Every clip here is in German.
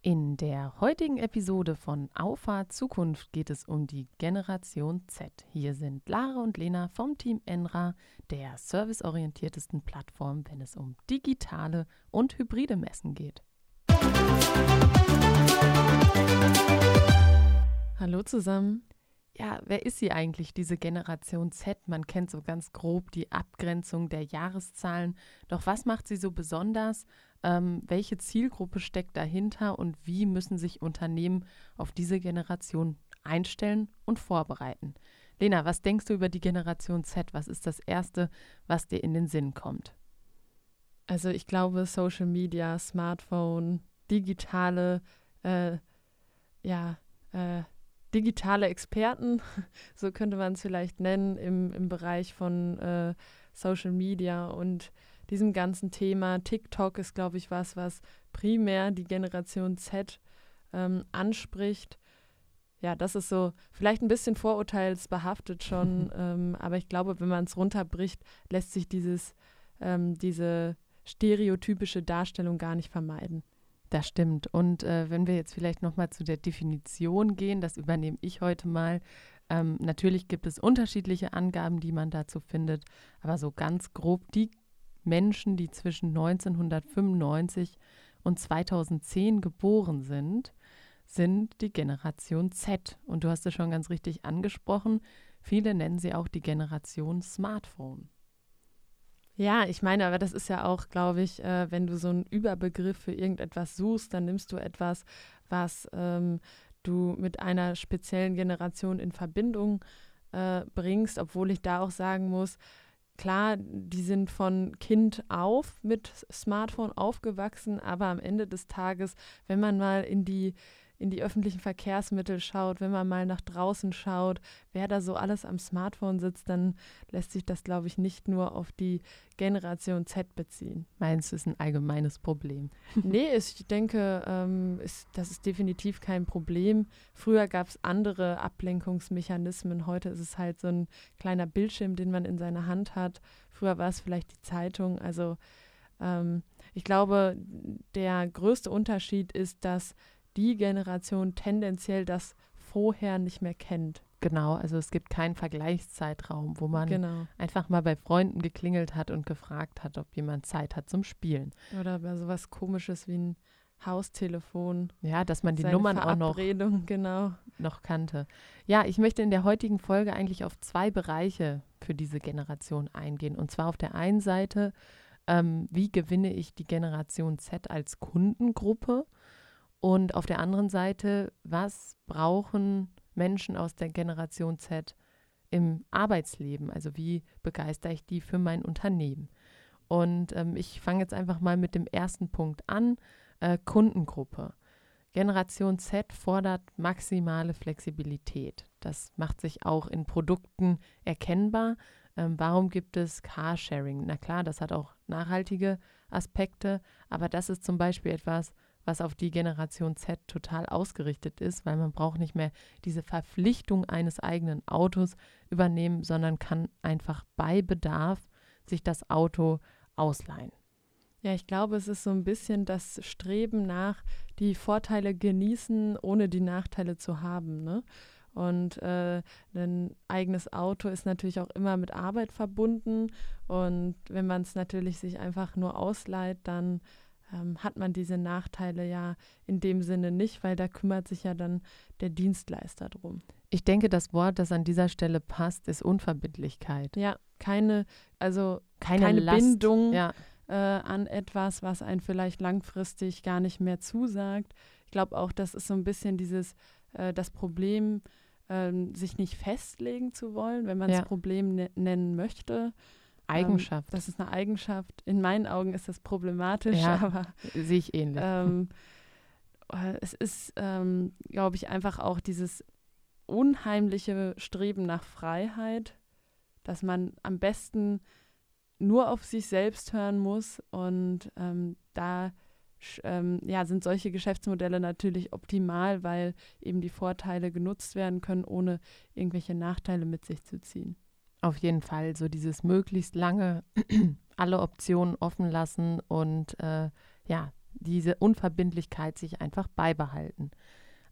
In der heutigen Episode von Auffahrt Zukunft geht es um die Generation Z. Hier sind Lara und Lena vom Team Enra, der serviceorientiertesten Plattform, wenn es um digitale und hybride Messen geht. Hallo zusammen. Ja, wer ist sie eigentlich, diese Generation Z? Man kennt so ganz grob die Abgrenzung der Jahreszahlen. Doch was macht sie so besonders? Ähm, welche Zielgruppe steckt dahinter und wie müssen sich Unternehmen auf diese Generation einstellen und vorbereiten? Lena, was denkst du über die Generation Z? Was ist das Erste, was dir in den Sinn kommt? Also ich glaube, Social Media, Smartphone, digitale, äh, ja, äh, digitale Experten, so könnte man es vielleicht nennen, im, im Bereich von äh, Social Media und diesem ganzen Thema. TikTok ist, glaube ich, was, was primär die Generation Z ähm, anspricht. Ja, das ist so vielleicht ein bisschen vorurteilsbehaftet schon, ähm, aber ich glaube, wenn man es runterbricht, lässt sich dieses, ähm, diese stereotypische Darstellung gar nicht vermeiden. Das stimmt. Und äh, wenn wir jetzt vielleicht nochmal zu der Definition gehen, das übernehme ich heute mal. Ähm, natürlich gibt es unterschiedliche Angaben, die man dazu findet, aber so ganz grob die Menschen, die zwischen 1995 und 2010 geboren sind, sind die Generation Z. Und du hast es schon ganz richtig angesprochen. Viele nennen sie auch die Generation Smartphone. Ja, ich meine, aber das ist ja auch, glaube ich, äh, wenn du so einen Überbegriff für irgendetwas suchst, dann nimmst du etwas, was ähm, du mit einer speziellen Generation in Verbindung äh, bringst, obwohl ich da auch sagen muss, klar, die sind von Kind auf mit Smartphone aufgewachsen, aber am Ende des Tages, wenn man mal in die in die öffentlichen Verkehrsmittel schaut, wenn man mal nach draußen schaut, wer da so alles am Smartphone sitzt, dann lässt sich das, glaube ich, nicht nur auf die Generation Z beziehen. Meinst du, ist ein allgemeines Problem? nee, ich denke, ähm, ist, das ist definitiv kein Problem. Früher gab es andere Ablenkungsmechanismen. Heute ist es halt so ein kleiner Bildschirm, den man in seiner Hand hat. Früher war es vielleicht die Zeitung. Also ähm, ich glaube, der größte Unterschied ist, dass die Generation tendenziell das vorher nicht mehr kennt. Genau, also es gibt keinen Vergleichszeitraum, wo man genau. einfach mal bei Freunden geklingelt hat und gefragt hat, ob jemand Zeit hat zum Spielen. Oder bei sowas komisches wie ein Haustelefon. Ja, dass man die Nummern auch noch, genau. noch kannte. Ja, ich möchte in der heutigen Folge eigentlich auf zwei Bereiche für diese Generation eingehen. Und zwar auf der einen Seite, ähm, wie gewinne ich die Generation Z als Kundengruppe? Und auf der anderen Seite, was brauchen Menschen aus der Generation Z im Arbeitsleben? Also wie begeistere ich die für mein Unternehmen? Und ähm, ich fange jetzt einfach mal mit dem ersten Punkt an, äh, Kundengruppe. Generation Z fordert maximale Flexibilität. Das macht sich auch in Produkten erkennbar. Ähm, warum gibt es Carsharing? Na klar, das hat auch nachhaltige Aspekte, aber das ist zum Beispiel etwas, was auf die Generation Z total ausgerichtet ist, weil man braucht nicht mehr diese Verpflichtung eines eigenen Autos übernehmen, sondern kann einfach bei Bedarf sich das Auto ausleihen. Ja, ich glaube, es ist so ein bisschen das Streben nach, die Vorteile genießen, ohne die Nachteile zu haben. Ne? Und äh, ein eigenes Auto ist natürlich auch immer mit Arbeit verbunden. Und wenn man es natürlich sich einfach nur ausleiht, dann ähm, hat man diese Nachteile ja in dem Sinne nicht, weil da kümmert sich ja dann der Dienstleister drum. Ich denke, das Wort, das an dieser Stelle passt, ist Unverbindlichkeit. Ja, keine, also keine, keine Bindung ja. äh, an etwas, was einen vielleicht langfristig gar nicht mehr zusagt. Ich glaube auch, das ist so ein bisschen dieses, äh, das Problem, äh, sich nicht festlegen zu wollen, wenn man es ja. Problem ne nennen möchte. Eigenschaft. Ähm, das ist eine Eigenschaft. In meinen Augen ist das problematisch, ja, aber sehe ich ähnlich. Ähm, äh, es ist, ähm, glaube ich, einfach auch dieses unheimliche Streben nach Freiheit, dass man am besten nur auf sich selbst hören muss und ähm, da ähm, ja, sind solche Geschäftsmodelle natürlich optimal, weil eben die Vorteile genutzt werden können, ohne irgendwelche Nachteile mit sich zu ziehen. Auf jeden Fall so dieses möglichst lange alle Optionen offen lassen und äh, ja, diese Unverbindlichkeit sich einfach beibehalten.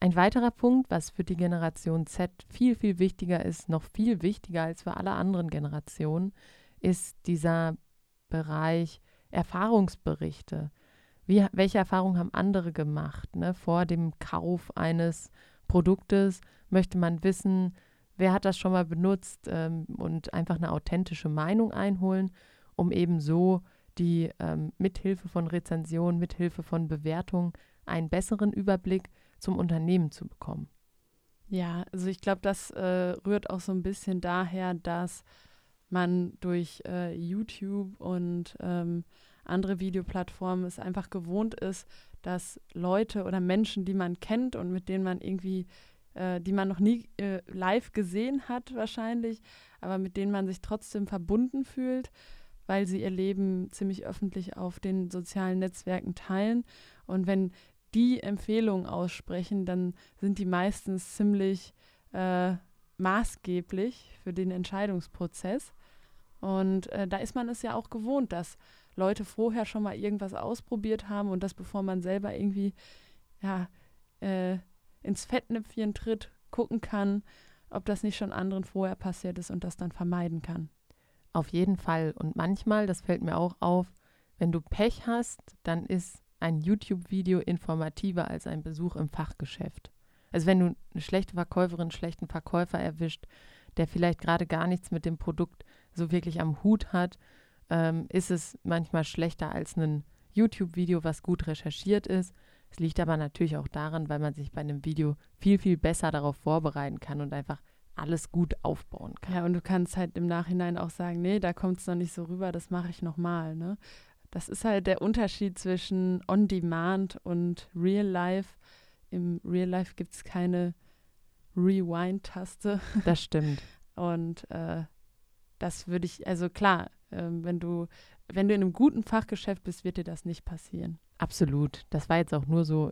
Ein weiterer Punkt, was für die Generation Z viel, viel wichtiger ist, noch viel wichtiger als für alle anderen Generationen, ist dieser Bereich Erfahrungsberichte. Wie, welche Erfahrungen haben andere gemacht? Ne? Vor dem Kauf eines Produktes möchte man wissen, wer hat das schon mal benutzt ähm, und einfach eine authentische Meinung einholen, um eben so die ähm, mithilfe von Rezensionen, mithilfe von Bewertungen einen besseren Überblick zum Unternehmen zu bekommen. Ja, also ich glaube, das äh, rührt auch so ein bisschen daher, dass man durch äh, YouTube und ähm, andere Videoplattformen es einfach gewohnt ist, dass Leute oder Menschen, die man kennt und mit denen man irgendwie, äh, die man noch nie äh, live gesehen hat wahrscheinlich, aber mit denen man sich trotzdem verbunden fühlt, weil sie ihr Leben ziemlich öffentlich auf den sozialen Netzwerken teilen. Und wenn die Empfehlungen aussprechen, dann sind die meistens ziemlich äh, maßgeblich für den Entscheidungsprozess. Und äh, da ist man es ja auch gewohnt, dass Leute vorher schon mal irgendwas ausprobiert haben und das, bevor man selber irgendwie ja, äh, ins Fettnäpfchen tritt, gucken kann, ob das nicht schon anderen vorher passiert ist und das dann vermeiden kann. Auf jeden Fall. Und manchmal, das fällt mir auch auf, wenn du Pech hast, dann ist ein YouTube-Video informativer als ein Besuch im Fachgeschäft. Also wenn du eine schlechte Verkäuferin, einen schlechten Verkäufer erwischt, der vielleicht gerade gar nichts mit dem Produkt so wirklich am Hut hat, ähm, ist es manchmal schlechter als ein YouTube-Video, was gut recherchiert ist. Es liegt aber natürlich auch daran, weil man sich bei einem Video viel, viel besser darauf vorbereiten kann und einfach alles gut aufbauen kann. Ja, und du kannst halt im Nachhinein auch sagen, nee, da kommt es noch nicht so rüber, das mache ich nochmal. Ne? Das ist halt der Unterschied zwischen On-Demand und Real Life. Im Real Life gibt es keine Rewind-Taste. Das stimmt. und äh, das würde ich, also klar, ähm, wenn du, wenn du in einem guten Fachgeschäft bist, wird dir das nicht passieren. Absolut. Das war jetzt auch nur so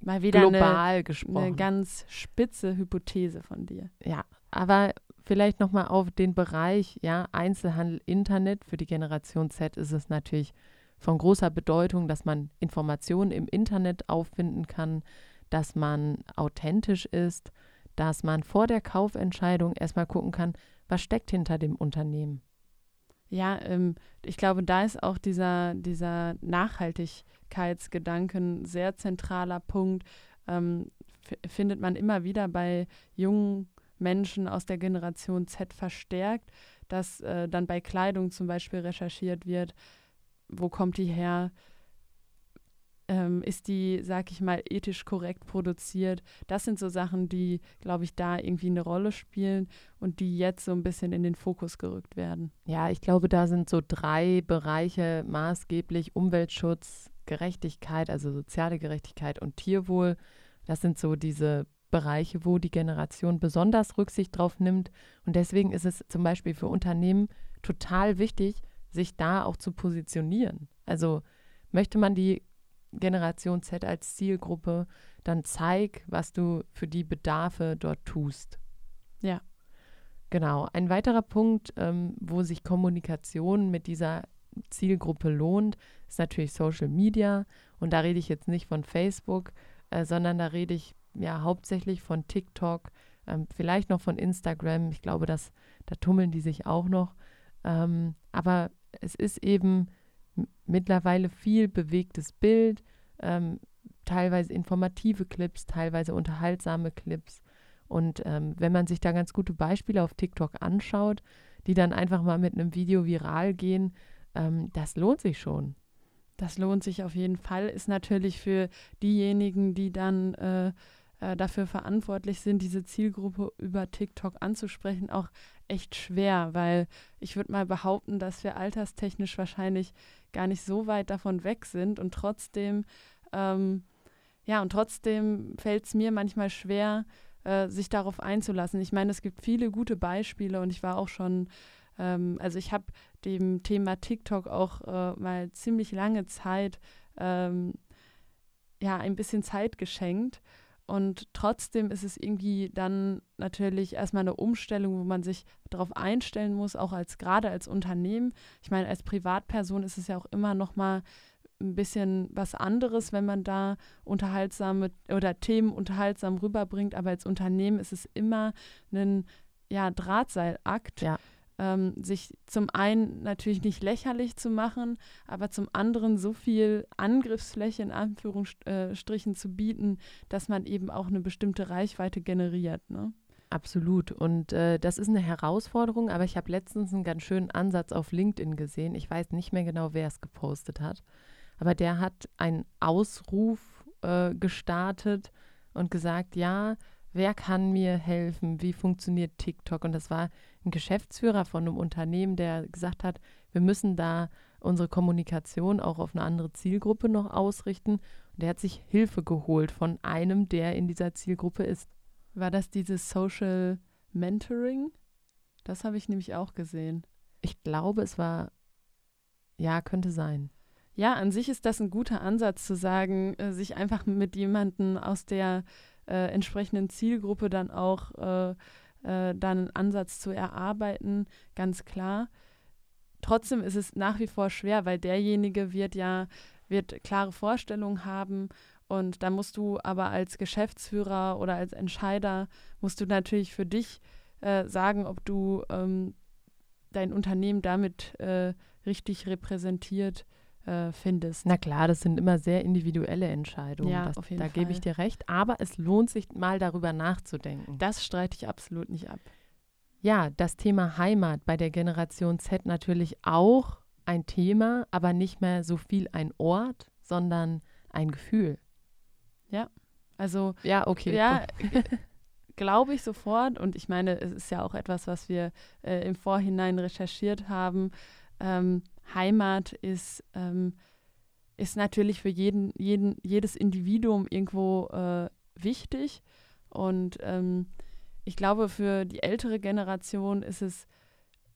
mal wieder global eine, gesprochen. Eine ganz spitze Hypothese von dir. Ja, aber vielleicht nochmal auf den Bereich, ja, Einzelhandel, Internet. Für die Generation Z ist es natürlich von großer Bedeutung, dass man Informationen im Internet auffinden kann, dass man authentisch ist, dass man vor der Kaufentscheidung erstmal gucken kann, was steckt hinter dem Unternehmen. Ja, ähm, ich glaube, da ist auch dieser, dieser Nachhaltigkeitsgedanke ein sehr zentraler Punkt. Ähm, findet man immer wieder bei jungen Menschen aus der Generation Z verstärkt, dass äh, dann bei Kleidung zum Beispiel recherchiert wird, wo kommt die her, ähm, ist die, sag ich mal, ethisch korrekt produziert. Das sind so Sachen, die, glaube ich, da irgendwie eine Rolle spielen und die jetzt so ein bisschen in den Fokus gerückt werden. Ja, ich glaube, da sind so drei Bereiche maßgeblich Umweltschutz, Gerechtigkeit, also soziale Gerechtigkeit und Tierwohl. Das sind so diese Bereiche, wo die Generation besonders Rücksicht drauf nimmt. Und deswegen ist es zum Beispiel für Unternehmen total wichtig, sich da auch zu positionieren. Also möchte man die Generation Z als Zielgruppe, dann zeig, was du für die Bedarfe dort tust. Ja. Genau. Ein weiterer Punkt, ähm, wo sich Kommunikation mit dieser Zielgruppe lohnt, ist natürlich Social Media. Und da rede ich jetzt nicht von Facebook, äh, sondern da rede ich ja hauptsächlich von TikTok, ähm, vielleicht noch von Instagram. Ich glaube, dass, da tummeln die sich auch noch. Ähm, aber es ist eben mittlerweile viel bewegtes Bild, ähm, teilweise informative Clips, teilweise unterhaltsame Clips. Und ähm, wenn man sich da ganz gute Beispiele auf TikTok anschaut, die dann einfach mal mit einem Video viral gehen, ähm, das lohnt sich schon. Das lohnt sich auf jeden Fall. Ist natürlich für diejenigen, die dann äh, äh, dafür verantwortlich sind, diese Zielgruppe über TikTok anzusprechen, auch echt schwer, weil ich würde mal behaupten, dass wir alterstechnisch wahrscheinlich gar nicht so weit davon weg sind und trotzdem, ähm, ja, und trotzdem fällt es mir manchmal schwer, äh, sich darauf einzulassen. Ich meine, es gibt viele gute Beispiele und ich war auch schon, ähm, also ich habe dem Thema TikTok auch äh, mal ziemlich lange Zeit, ähm, ja, ein bisschen Zeit geschenkt und trotzdem ist es irgendwie dann natürlich erstmal eine Umstellung, wo man sich darauf einstellen muss, auch als gerade als Unternehmen. Ich meine, als Privatperson ist es ja auch immer noch mal ein bisschen was anderes, wenn man da unterhaltsame oder Themen unterhaltsam rüberbringt. Aber als Unternehmen ist es immer ein ja, Drahtseilakt. Ja. Ähm, sich zum einen natürlich nicht lächerlich zu machen, aber zum anderen so viel Angriffsfläche in Anführungsstrichen zu bieten, dass man eben auch eine bestimmte Reichweite generiert. Ne? Absolut. Und äh, das ist eine Herausforderung, aber ich habe letztens einen ganz schönen Ansatz auf LinkedIn gesehen. Ich weiß nicht mehr genau, wer es gepostet hat, aber der hat einen Ausruf äh, gestartet und gesagt, ja, wer kann mir helfen? Wie funktioniert TikTok? Und das war ein Geschäftsführer von einem Unternehmen, der gesagt hat, wir müssen da unsere Kommunikation auch auf eine andere Zielgruppe noch ausrichten. Und der hat sich Hilfe geholt von einem, der in dieser Zielgruppe ist. War das dieses Social Mentoring? Das habe ich nämlich auch gesehen. Ich glaube, es war, ja, könnte sein. Ja, an sich ist das ein guter Ansatz zu sagen, äh, sich einfach mit jemandem aus der äh, entsprechenden Zielgruppe dann auch äh, äh, dann einen Ansatz zu erarbeiten, ganz klar. Trotzdem ist es nach wie vor schwer, weil derjenige wird ja, wird klare Vorstellungen haben und da musst du aber als Geschäftsführer oder als Entscheider, musst du natürlich für dich äh, sagen, ob du ähm, dein Unternehmen damit äh, richtig repräsentiert äh, findest. Na klar, das sind immer sehr individuelle Entscheidungen. Ja, das, auf jeden da Fall. gebe ich dir recht. Aber es lohnt sich mal darüber nachzudenken. Das streite ich absolut nicht ab. Ja, das Thema Heimat bei der Generation Z natürlich auch ein Thema, aber nicht mehr so viel ein Ort, sondern ein Gefühl. Ja, also Ja, okay. ja, glaube ich sofort. Und ich meine, es ist ja auch etwas, was wir äh, im Vorhinein recherchiert haben. Ähm, Heimat ist, ähm, ist natürlich für jeden, jeden, jedes Individuum irgendwo äh, wichtig. Und ähm, ich glaube, für die ältere Generation ist es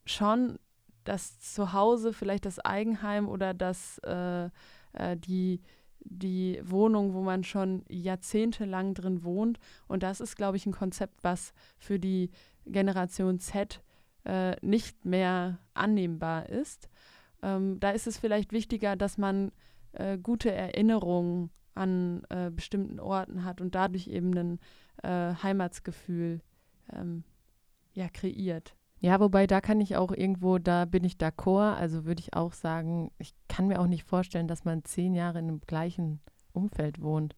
schon das Zuhause, vielleicht das Eigenheim oder das, äh, äh, die, die Wohnung, wo man schon jahrzehntelang drin wohnt. Und das ist, glaube ich, ein Konzept, was für die Generation Z äh, nicht mehr annehmbar ist. Ähm, da ist es vielleicht wichtiger, dass man äh, gute Erinnerungen an äh, bestimmten Orten hat und dadurch eben ein äh, Heimatsgefühl ähm, ja, kreiert. Ja, wobei da kann ich auch irgendwo, da bin ich d'accord. Also würde ich auch sagen, ich kann mir auch nicht vorstellen, dass man zehn Jahre in dem gleichen Umfeld wohnt.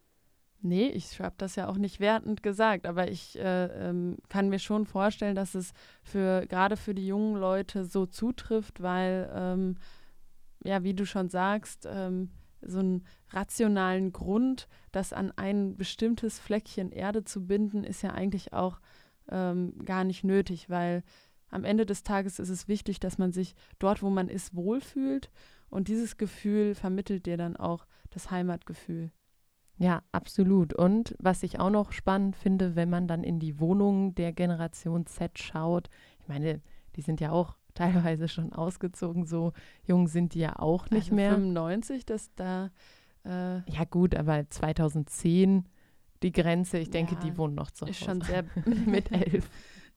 Nee, ich habe das ja auch nicht wertend gesagt, aber ich äh, ähm, kann mir schon vorstellen, dass es für gerade für die jungen Leute so zutrifft, weil ähm, ja, wie du schon sagst, ähm, so einen rationalen Grund, das an ein bestimmtes Fleckchen Erde zu binden, ist ja eigentlich auch ähm, gar nicht nötig, weil am Ende des Tages ist es wichtig, dass man sich dort, wo man ist, wohlfühlt und dieses Gefühl vermittelt dir dann auch das Heimatgefühl. Ja, absolut. Und was ich auch noch spannend finde, wenn man dann in die Wohnungen der Generation Z schaut, ich meine, die sind ja auch teilweise schon ausgezogen, so jung sind die ja auch nicht also mehr. 95, dass da äh, Ja gut, aber 2010 die Grenze, ich denke, Ja, die wohnen noch zu Hause. ist schon sehr mit elf.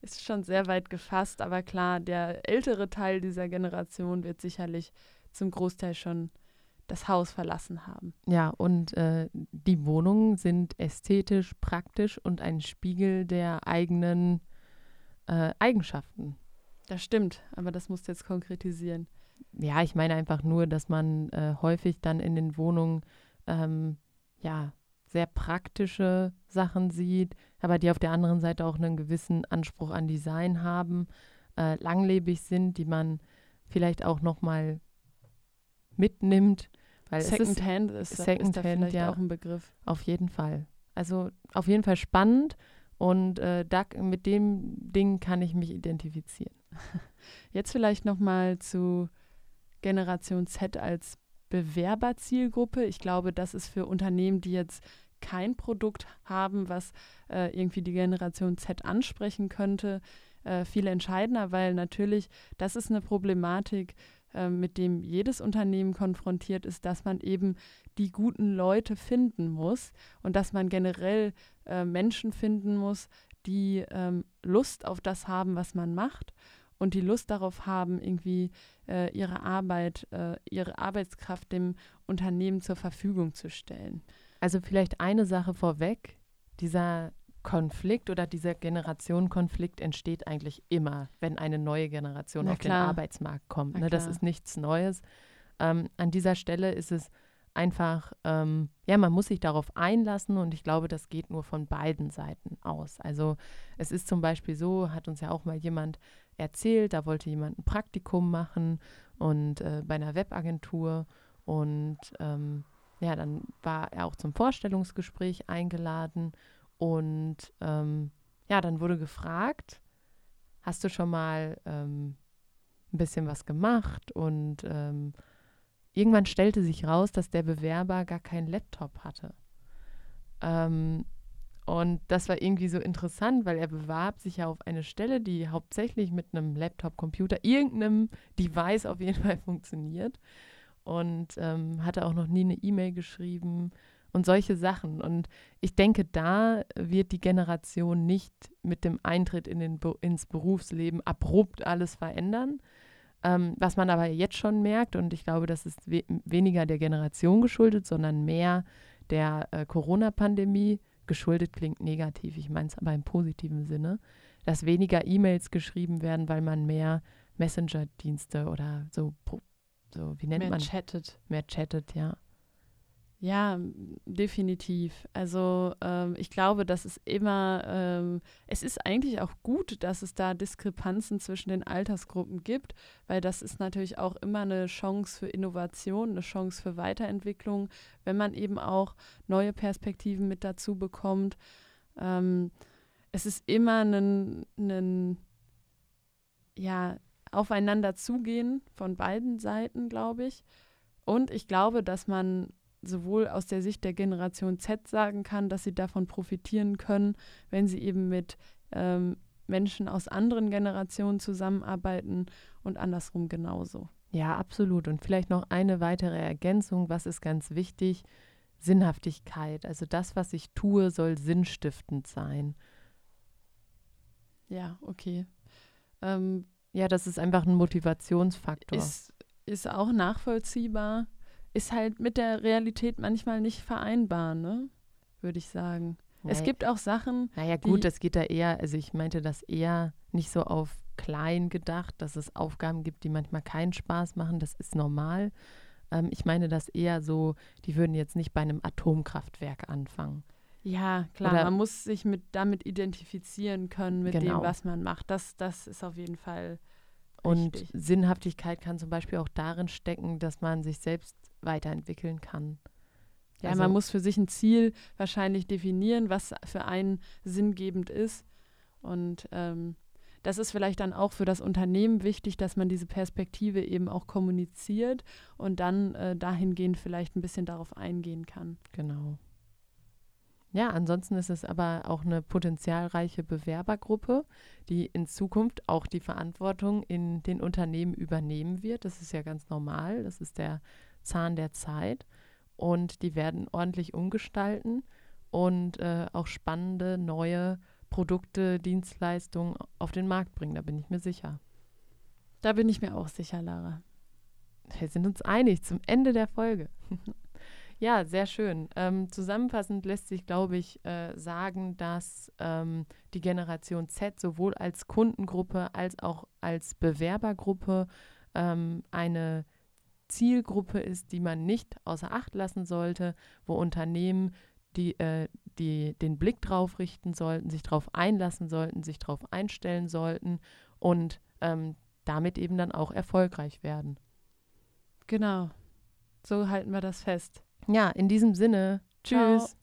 ist schon sehr weit gefasst, aber klar, der ältere Teil dieser Generation wird sicherlich zum Großteil schon das Haus verlassen haben. Ja, und äh, die Wohnungen sind ästhetisch, praktisch und ein Spiegel der eigenen äh, Eigenschaften. Das stimmt, aber das musst du jetzt konkretisieren. Ja, ich meine einfach nur, dass man äh, häufig dann in den Wohnungen ähm, ja sehr praktische Sachen sieht, aber die auf der anderen Seite auch einen gewissen Anspruch an Design haben, äh, langlebig sind, die man vielleicht auch noch mal mitnimmt, weil es ist Secondhand ist, ist da Secondhand, vielleicht ja. auch ein Begriff. auf jeden Fall. Also auf jeden Fall spannend und äh, da, mit dem Ding kann ich mich identifizieren. Jetzt vielleicht noch mal zu Generation Z als Bewerberzielgruppe. Ich glaube, das ist für Unternehmen, die jetzt kein Produkt haben, was äh, irgendwie die Generation Z ansprechen könnte, äh, viel entscheidender, weil natürlich das ist eine Problematik, äh, mit dem jedes Unternehmen konfrontiert ist, dass man eben die guten Leute finden muss und dass man generell äh, Menschen finden muss, die ähm, Lust auf das haben, was man macht und die Lust darauf haben, irgendwie äh, ihre Arbeit, äh, ihre Arbeitskraft dem Unternehmen zur Verfügung zu stellen. Also vielleicht eine Sache vorweg, dieser Konflikt oder dieser Generationenkonflikt entsteht eigentlich immer, wenn eine neue Generation Na auf klar. den Arbeitsmarkt kommt. Ne? Das ist nichts Neues. Ähm, an dieser Stelle ist es einfach, ähm, ja, man muss sich darauf einlassen und ich glaube, das geht nur von beiden Seiten aus. Also es ist zum Beispiel so, hat uns ja auch mal jemand erzählt, da wollte jemand ein Praktikum machen und äh, bei einer Webagentur und ähm, ja, dann war er auch zum Vorstellungsgespräch eingeladen und ähm, ja, dann wurde gefragt, hast du schon mal ähm, ein bisschen was gemacht? Und ähm, irgendwann stellte sich raus, dass der Bewerber gar keinen Laptop hatte. Ähm, und das war irgendwie so interessant, weil er bewarb sich ja auf eine Stelle, die hauptsächlich mit einem Laptop, Computer, irgendeinem Device auf jeden Fall funktioniert. Und ähm, hatte auch noch nie eine E-Mail geschrieben und solche Sachen. Und ich denke, da wird die Generation nicht mit dem Eintritt in den, ins Berufsleben abrupt alles verändern. Ähm, was man aber jetzt schon merkt, und ich glaube, das ist we weniger der Generation geschuldet, sondern mehr der äh, Corona-Pandemie. Geschuldet klingt negativ, ich meine es aber im positiven Sinne, dass weniger E-Mails geschrieben werden, weil man mehr Messenger-Dienste oder so, so wie nennt Mehr man, chattet. mehr chattet, ja. Ja, definitiv. Also ähm, ich glaube, dass es immer, ähm, es ist eigentlich auch gut, dass es da Diskrepanzen zwischen den Altersgruppen gibt, weil das ist natürlich auch immer eine Chance für Innovation, eine Chance für Weiterentwicklung, wenn man eben auch neue Perspektiven mit dazu bekommt. Ähm, es ist immer ein, ein ja, aufeinander zugehen von beiden Seiten, glaube ich. Und ich glaube, dass man sowohl aus der Sicht der Generation Z sagen kann, dass sie davon profitieren können, wenn sie eben mit ähm, Menschen aus anderen Generationen zusammenarbeiten und andersrum genauso. Ja, absolut. Und vielleicht noch eine weitere Ergänzung, was ist ganz wichtig? Sinnhaftigkeit. Also das, was ich tue, soll sinnstiftend sein. Ja, okay. Ähm, Ja, das ist einfach ein Motivationsfaktor. ist, ist auch nachvollziehbar. Ist halt mit der Realität manchmal nicht vereinbar, ne? Würde ich sagen. Es Naja- gibt auch Sachen, Naja, gut, das geht da eher, also ich meinte das eher nicht so auf klein gedacht, dass es Aufgaben gibt, die manchmal keinen Spaß machen, das ist normal. Ähm, ich meine das eher so, die würden jetzt nicht bei einem Atomkraftwerk anfangen. Ja, klar, Oder- man muss sich mit, damit identifizieren können, mit Genau. dem, was man macht. Das, das ist auf jeden Fall Und richtig. Sinnhaftigkeit kann zum Beispiel auch darin stecken, dass man sich selbst weiterentwickeln kann. Ja, Also- man muss für sich ein Ziel wahrscheinlich definieren, was für einen sinngebend ist. Und ähm, das ist vielleicht dann auch für das Unternehmen wichtig, dass man diese Perspektive eben auch kommuniziert und dann äh, dahingehend vielleicht ein bisschen darauf eingehen kann. Genau. Ja, ansonsten ist es aber auch eine potenzialreiche Bewerbergruppe, die in Zukunft auch die Verantwortung in den Unternehmen übernehmen wird. Das ist ja ganz normal. Das ist der Zahn der Zeit. Und die werden ordentlich umgestalten und äh, auch spannende neue Produkte, Dienstleistungen auf den Markt bringen. Da bin ich mir sicher. Da bin ich mir auch sicher, Lara. Wir sind uns einig zum Ende der Folge. ja, sehr schön. Ähm, zusammenfassend lässt sich, glaube ich, äh, sagen, dass ähm, die Generation Z sowohl als Kundengruppe als auch als Bewerbergruppe ähm, eine Zielgruppe ist, die man nicht außer Acht lassen sollte, wo Unternehmen die, äh, die den Blick drauf richten sollten, sich darauf einlassen sollten, sich darauf einstellen sollten und ähm, damit eben dann auch erfolgreich werden. Genau. So halten wir das fest. Ja, in diesem Sinne, Ciao. tschüss.